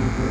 Mm-hmm.